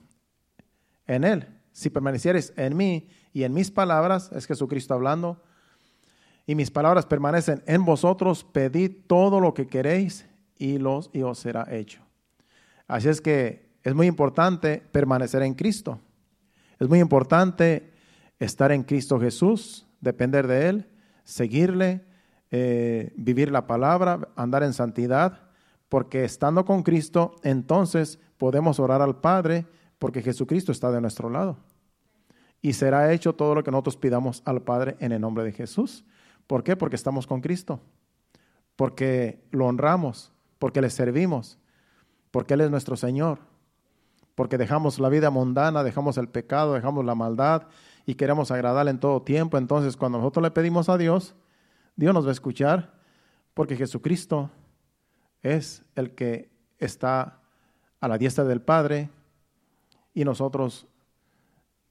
en Él, si permanecieres en mí y en mis palabras, es Jesucristo hablando, y mis palabras permanecen en vosotros, pedid todo lo que queréis y, los, y os será hecho. Así es que es muy importante permanecer en Cristo. Es muy importante estar en Cristo Jesús, depender de Él, seguirle, eh, vivir la palabra, andar en santidad porque estando con Cristo, entonces podemos orar al Padre, porque Jesucristo está de nuestro lado. Y será hecho todo lo que nosotros pidamos al Padre en el nombre de Jesús. ¿Por qué? Porque estamos con Cristo, porque lo honramos, porque le servimos, porque Él es nuestro Señor, porque dejamos la vida mundana, dejamos el pecado, dejamos la maldad y queremos agradarle en todo tiempo. Entonces, cuando nosotros le pedimos a Dios, Dios nos va a escuchar, porque Jesucristo es el que está a la diestra del Padre y nosotros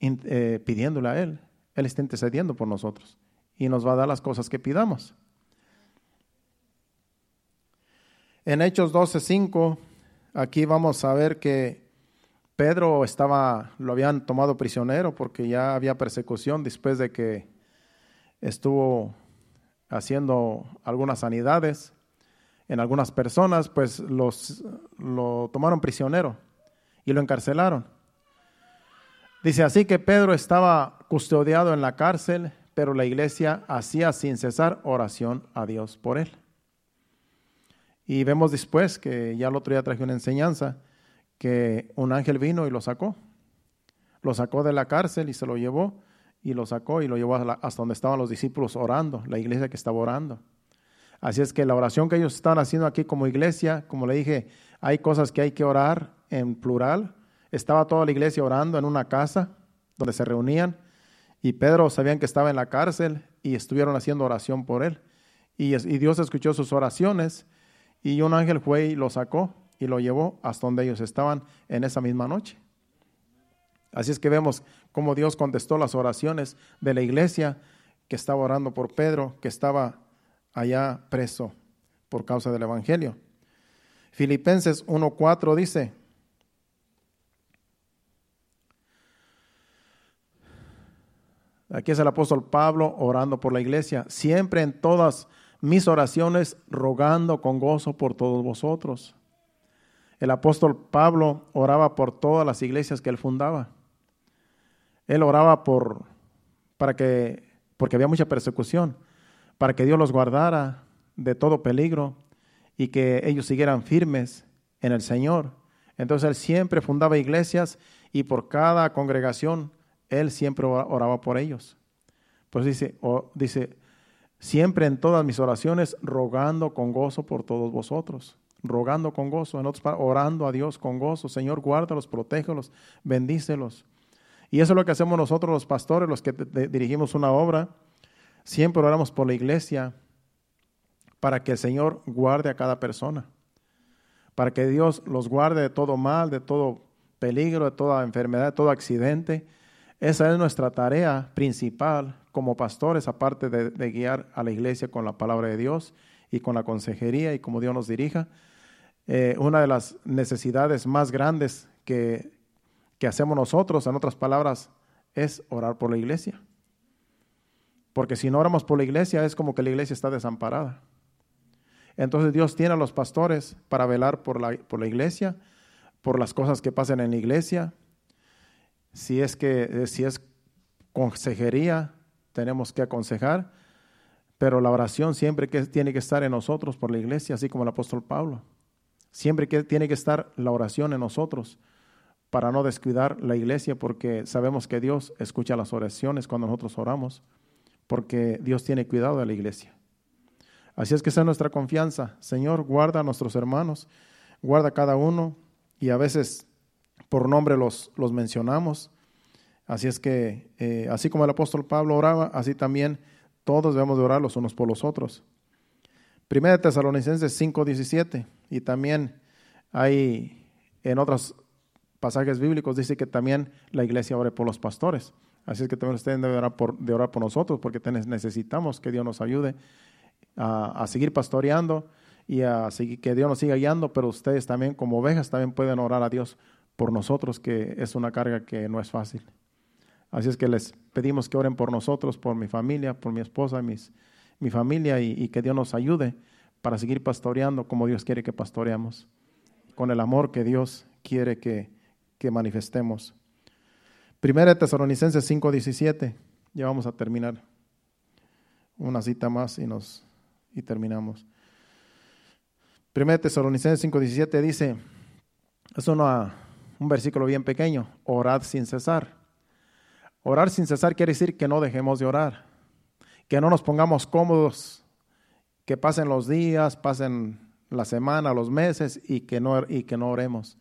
eh, pidiéndole a Él. Él está intercediendo por nosotros y nos va a dar las cosas que pidamos. En Hechos 12:5, aquí vamos a ver que Pedro estaba, lo habían tomado prisionero porque ya había persecución después de que estuvo haciendo algunas sanidades en algunas personas, pues los, lo tomaron prisionero y lo encarcelaron. Dice así que Pedro estaba custodiado en la cárcel, pero la iglesia hacía sin cesar oración a Dios por él. Y vemos después que ya el otro día traje una enseñanza que un ángel vino y lo sacó. Lo sacó de la cárcel y se lo llevó y lo sacó y lo llevó hasta donde estaban los discípulos orando, la iglesia que estaba orando. Así es que la oración que ellos están haciendo aquí como iglesia, como le dije, hay cosas que hay que orar en plural. Estaba toda la iglesia orando en una casa donde se reunían y Pedro sabían que estaba en la cárcel y estuvieron haciendo oración por él. Y, Dios escuchó sus oraciones y un ángel fue y lo sacó y lo llevó hasta donde ellos estaban en esa misma noche. Así es que vemos cómo Dios contestó las oraciones de la iglesia que estaba orando por Pedro, que estaba allá preso por causa del Evangelio. Filipenses 1.4 dice, aquí es el apóstol Pablo orando por la iglesia, siempre en todas mis oraciones rogando con gozo por todos vosotros. El apóstol Pablo oraba por todas las iglesias que él fundaba. Él oraba por para que porque había mucha persecución, para que Dios los guardara de todo peligro y que ellos siguieran firmes en el Señor. Entonces él siempre fundaba iglesias y por cada congregación él siempre oraba por ellos. Pues dice, dice, siempre en todas mis oraciones rogando con gozo por todos vosotros rogando con gozo, en otros orando a Dios con gozo. Señor, guárdalos, protégelos, bendícelos. Y eso es lo que hacemos nosotros los pastores, los que dirigimos una obra. Siempre oramos por la iglesia para que el Señor guarde a cada persona, para que Dios los guarde de todo mal, de todo peligro, de toda enfermedad, de todo accidente. Esa es nuestra tarea principal como pastores, aparte de, de guiar a la iglesia con la palabra de Dios y con la consejería y como Dios nos dirija. Eh, una de las necesidades más grandes que, que hacemos nosotros, en otras palabras, es orar por la iglesia. Porque si no oramos por la iglesia es como que la iglesia está desamparada. Entonces Dios tiene a los pastores para velar por la, por la iglesia, por las cosas que pasan en la iglesia. Si es que eh, si es consejería, tenemos que aconsejar, pero la oración siempre que tiene que estar en nosotros por la iglesia, así como el apóstol Pablo. Siempre que tiene que estar la oración en nosotros para no descuidar la iglesia, porque sabemos que Dios escucha las oraciones cuando nosotros oramos, porque Dios tiene cuidado de la iglesia. Así es que esa es nuestra confianza. Señor, guarda a nuestros hermanos, guarda a cada uno y a veces por nombre los, los mencionamos. Así es que, eh, así como el apóstol Pablo oraba, así también todos debemos de orar los unos por los otros. Primera de Tesalonicenses 5:17 y también hay en otros pasajes bíblicos dice que también la iglesia ore por los pastores. Así es que también ustedes deben orar por, de orar por nosotros porque necesitamos que Dios nos ayude a, seguir pastoreando y a seguir, que Dios nos siga guiando, pero ustedes también como ovejas también pueden orar a Dios por nosotros, que es una carga que no es fácil. Así es que les pedimos que oren por nosotros, por mi familia, por mi esposa, mis, mi familia y, que Dios nos ayude para seguir pastoreando como Dios quiere que pastoreamos, con el amor que Dios quiere que, que manifestemos. Primera de Tesalonicenses 5:17, ya vamos a terminar. Una cita más y, nos, y terminamos. Primera de Tesalonicenses 5:17 dice, es una, un versículo bien pequeño, orad sin cesar. Orar sin cesar quiere decir que no dejemos de orar que no nos pongamos cómodos, que pasen los días, pasen la semana, los meses y que no, y que no oremos.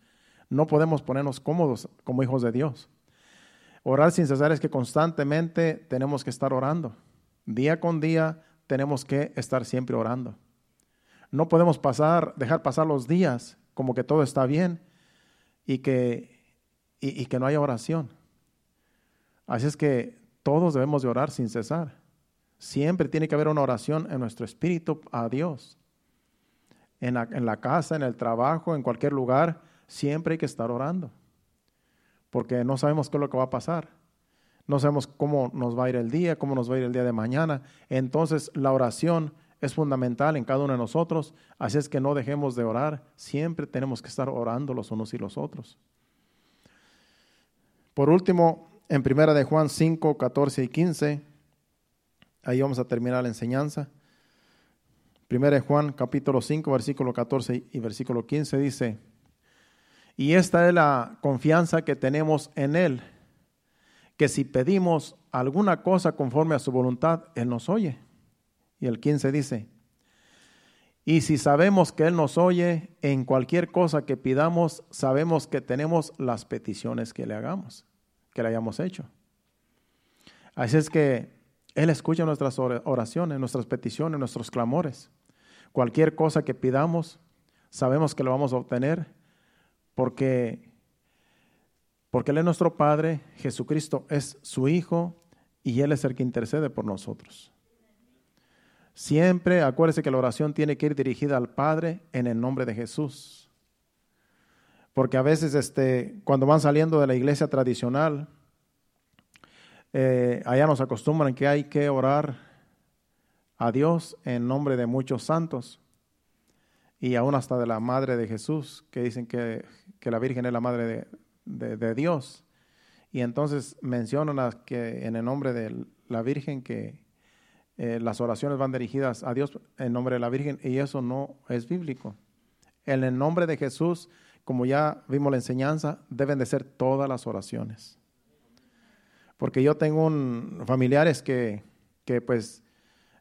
No podemos ponernos cómodos como hijos de Dios. Orar sin cesar es que constantemente tenemos que estar orando. Día con día tenemos que estar siempre orando. No podemos pasar, dejar pasar los días como que todo está bien y que, y, que no haya oración. Así es que todos debemos de orar sin cesar. Siempre tiene que haber una oración en nuestro espíritu a Dios. En la, casa, en el trabajo, en cualquier lugar, siempre hay que estar orando. Porque no sabemos qué es lo que va a pasar. No sabemos cómo nos va a ir el día, cómo nos va a ir el día de mañana. Entonces la oración es fundamental en cada uno de nosotros. Así es que no dejemos de orar. Siempre tenemos que estar orando los unos y los otros. Por último, en primera de Juan 5, 14 y 15 Ahí vamos a terminar la enseñanza. Primera de Juan capítulo 5, versículo 14 y versículo 15 dice, y esta es la confianza que tenemos en Él, que si pedimos alguna cosa conforme a su voluntad, Él nos oye. Y el 15 dice, y si sabemos que Él nos oye en cualquier cosa que pidamos, sabemos que tenemos las peticiones que le hagamos, que le hayamos hecho. Así es que él escucha nuestras oraciones, nuestras peticiones, nuestros clamores. Cualquier cosa que pidamos, sabemos que lo vamos a obtener porque, porque Él es nuestro Padre, Jesucristo es su Hijo y Él es el que intercede por nosotros. Siempre acuérdese que la oración tiene que ir dirigida al Padre en el nombre de Jesús. Porque a veces este, cuando van saliendo de la iglesia tradicional, eh, allá nos acostumbran que hay que orar a Dios en nombre de muchos santos y aún hasta de la Madre de Jesús, que dicen que, la Virgen es la Madre de, Dios. Y entonces mencionan que en el nombre de la Virgen que eh, las oraciones van dirigidas a Dios en nombre de la Virgen y eso no es bíblico. En el nombre de Jesús, como ya vimos la enseñanza, deben de ser todas las oraciones. Porque yo tengo familiares que, que pues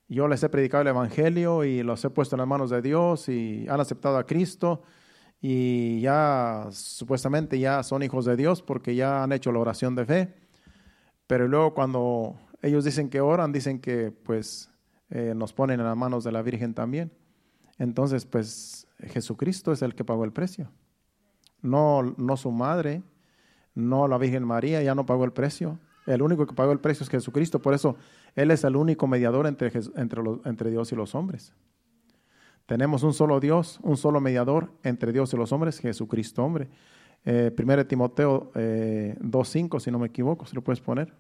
yo les he predicado el Evangelio y los he puesto en las manos de Dios y han aceptado a Cristo y ya supuestamente ya son hijos de Dios porque ya han hecho la oración de fe. Pero luego cuando ellos dicen que oran, dicen que pues eh, nos ponen en las manos de la Virgen también. Entonces pues Jesucristo es el que pagó el precio. No, no su madre, no la Virgen María, ya no pagó el precio. El único que pagó el precio es Jesucristo. Por eso él es el único mediador entre, Dios y los hombres. Tenemos un solo Dios, un solo mediador entre Dios y los hombres, Jesucristo hombre. Eh, 1 Timoteo eh, 2.5, si no me equivoco, si lo puedes poner.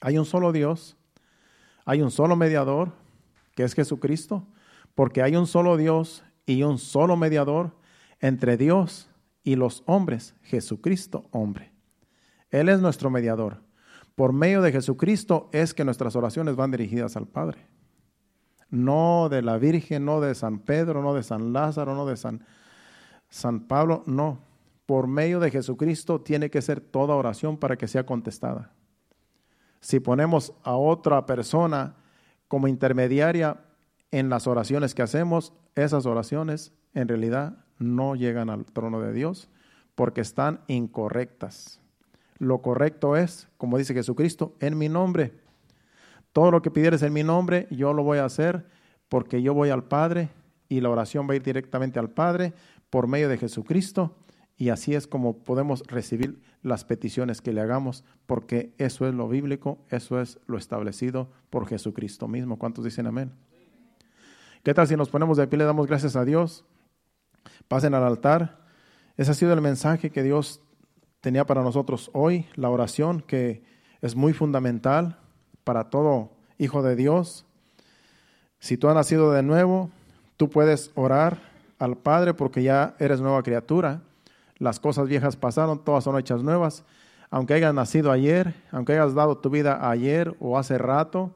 Hay un solo Dios, hay un solo mediador, que es Jesucristo, porque hay un solo Dios y un solo mediador entre Dios y los hombres, Jesucristo hombre. Él es nuestro mediador. Por medio de Jesucristo es que nuestras oraciones van dirigidas al Padre. No de la Virgen, no de San Pedro, no de San Lázaro, no de San, San Pablo, no. Por medio de Jesucristo tiene que ser toda oración para que sea contestada. Si ponemos a otra persona como intermediaria en las oraciones que hacemos, esas oraciones en realidad no llegan al trono de Dios porque están incorrectas. Lo correcto es, como dice Jesucristo, en mi nombre. Todo lo que pidieres en mi nombre, yo lo voy a hacer porque yo voy al Padre y la oración va a ir directamente al Padre por medio de Jesucristo. Y así es como podemos recibir las peticiones que le hagamos, porque eso es lo bíblico, eso es lo establecido por Jesucristo mismo. ¿Cuántos dicen amén? ¿Qué tal si nos ponemos de pie le damos gracias a Dios? Pasen al altar. Ese ha sido el mensaje que Dios tenía para nosotros hoy, la oración, que es muy fundamental para todo hijo de Dios. Si tú has nacido de nuevo, tú puedes orar al Padre porque ya eres nueva criatura. Las cosas viejas pasaron, todas son hechas nuevas. Aunque hayas nacido ayer, aunque hayas dado tu vida ayer o hace rato,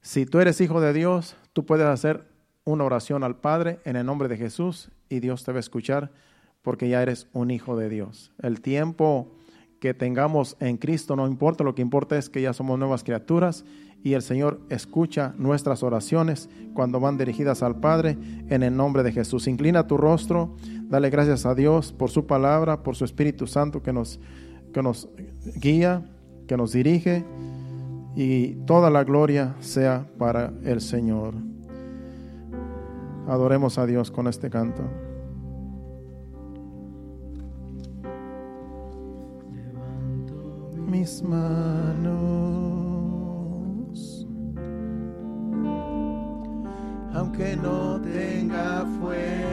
si tú eres hijo de Dios, tú puedes hacer una oración al Padre en el nombre de Jesús y Dios te va a escuchar porque ya eres un hijo de Dios. El tiempo que tengamos en Cristo no importa, lo que importa es que ya somos nuevas criaturas y el Señor escucha nuestras oraciones cuando van dirigidas al Padre en el nombre de Jesús. Inclina tu rostro, dale gracias a Dios por su palabra, por su Espíritu Santo que nos, que nos guía, que nos dirige y toda la gloria sea para el Señor. Adoremos a Dios con este canto. Mis manos. Aunque no tenga fuerza,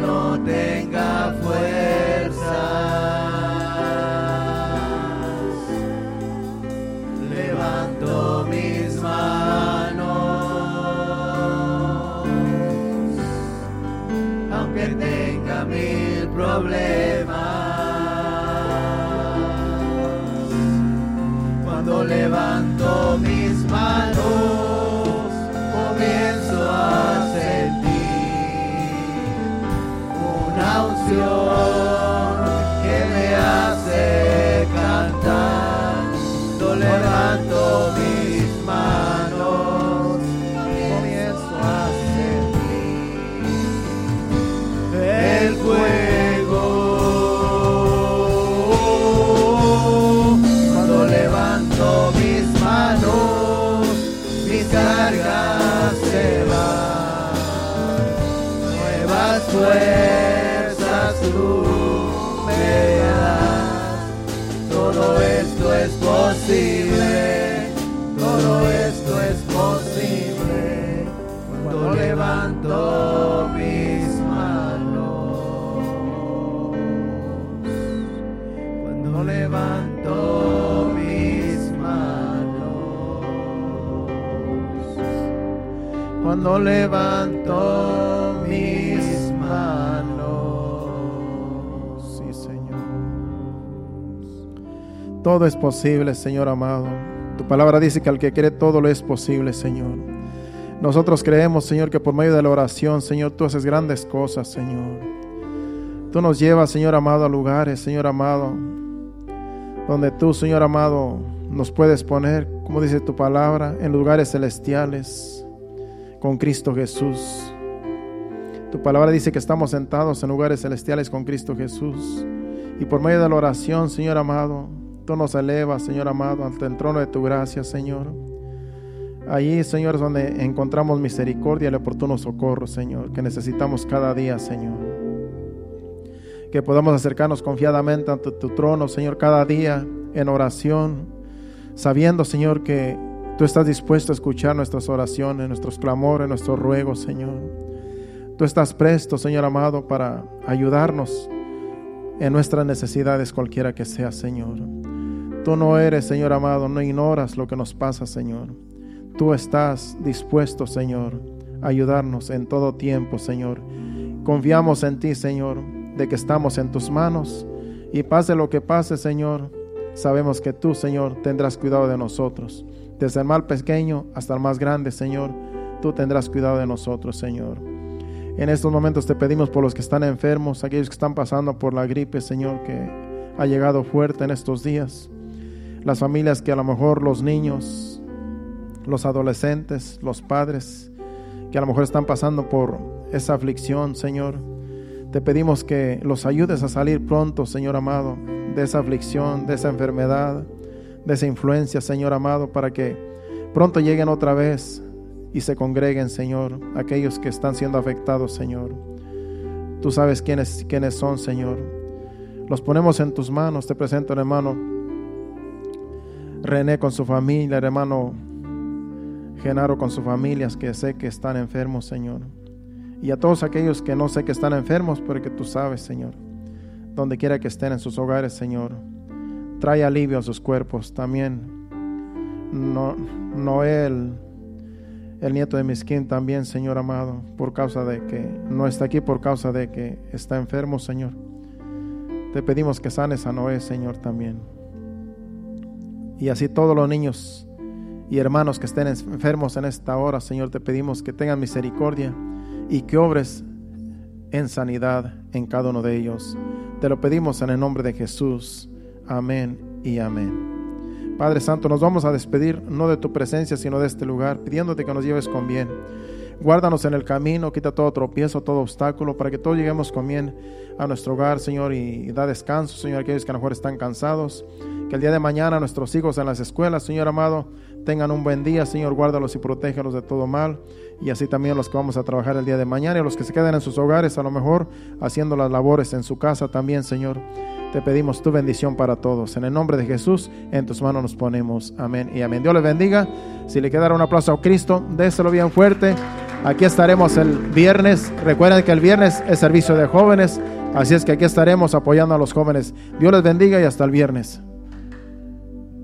no tenga Cuando levanto mis manos. Sí, Señor. Todo es posible, Señor amado. Tu palabra dice que al que cree todo lo es posible, Señor. Nosotros creemos, Señor, que por medio de la oración, Señor, tú haces grandes cosas, Señor. Tú nos llevas, Señor amado, a lugares, Señor amado, donde tú, Señor amado, nos puedes poner, como dice tu palabra, en lugares celestiales con Cristo Jesús. Tu palabra dice que estamos sentados en lugares celestiales con Cristo Jesús. Y por medio de la oración, Señor amado, tú nos elevas, Señor amado, ante el trono de tu gracia, Señor. Allí, Señor, es donde encontramos misericordia y el oportuno socorro, Señor, que necesitamos cada día, Señor. Que podamos acercarnos confiadamente ante tu trono, Señor, cada día en oración, sabiendo, Señor, que tú estás dispuesto a escuchar nuestras oraciones, nuestros clamores, nuestros ruegos, Señor. Tú estás presto, Señor amado, para ayudarnos en nuestras necesidades, cualquiera que sea, Señor. Tú no eres, Señor amado, no ignoras lo que nos pasa, Señor. Tú estás dispuesto, Señor, a ayudarnos en todo tiempo, Señor. Confiamos en ti, Señor, de que estamos en tus manos y pase lo que pase, Señor, sabemos que tú, Señor, tendrás cuidado de nosotros. Desde el mal pequeño hasta el más grande, Señor, tú tendrás cuidado de nosotros, Señor. En estos momentos te pedimos por los que están enfermos, aquellos que están pasando por la gripe, Señor, que ha llegado fuerte en estos días. Las familias que a lo mejor los niños, los adolescentes, los padres, que a lo mejor están pasando por esa aflicción, Señor. Te pedimos que los ayudes a salir pronto, Señor amado, de esa aflicción, de esa enfermedad, de esa influencia, Señor amado, para que pronto lleguen otra vez y se congreguen, Señor, aquellos que están siendo afectados, Señor. Tú sabes quiénes, quiénes son, Señor. Los ponemos en tus manos. Te presento, hermano René con su familia, hermano Genaro con sus familias que sé que están enfermos, Señor. Y a todos aquellos que no sé que están enfermos, pero que tú sabes, Señor. Donde quiera que estén en sus hogares, Señor. Trae alivio a sus cuerpos. También no, Noel, el nieto de Misquín, también, Señor amado, por causa de que no está aquí, por causa de que está enfermo, Señor. Te pedimos que sanes a Noé, Señor, también. Y así todos los niños y hermanos que estén enfermos en esta hora, Señor, te pedimos que tengan misericordia y que obres en sanidad en cada uno de ellos. Te lo pedimos en el nombre de Jesús. Amén y amén. Padre Santo, nos vamos a despedir no de tu presencia, sino de este lugar, pidiéndote que nos lleves con bien. Guárdanos en el camino, quita todo tropiezo, todo obstáculo, para que todos lleguemos con bien a nuestro hogar, Señor, y da descanso, Señor, aquellos que a lo mejor están cansados. Que el día de mañana nuestros hijos en las escuelas, Señor amado, Tengan un buen día, Señor, guárdalos y protégelos de todo mal. Y así también los que vamos a trabajar el día de mañana y los que se quedan en sus hogares, a lo mejor haciendo las labores en su casa también, Señor. Te pedimos tu bendición para todos. En el nombre de Jesús, en tus manos nos ponemos. Amén y amén. Dios les bendiga. Si le quedara un aplauso a Cristo, déselo bien fuerte. Aquí estaremos el viernes. Recuerden que el viernes es servicio de jóvenes. Así es que aquí estaremos apoyando a los jóvenes. Dios les bendiga y hasta el viernes.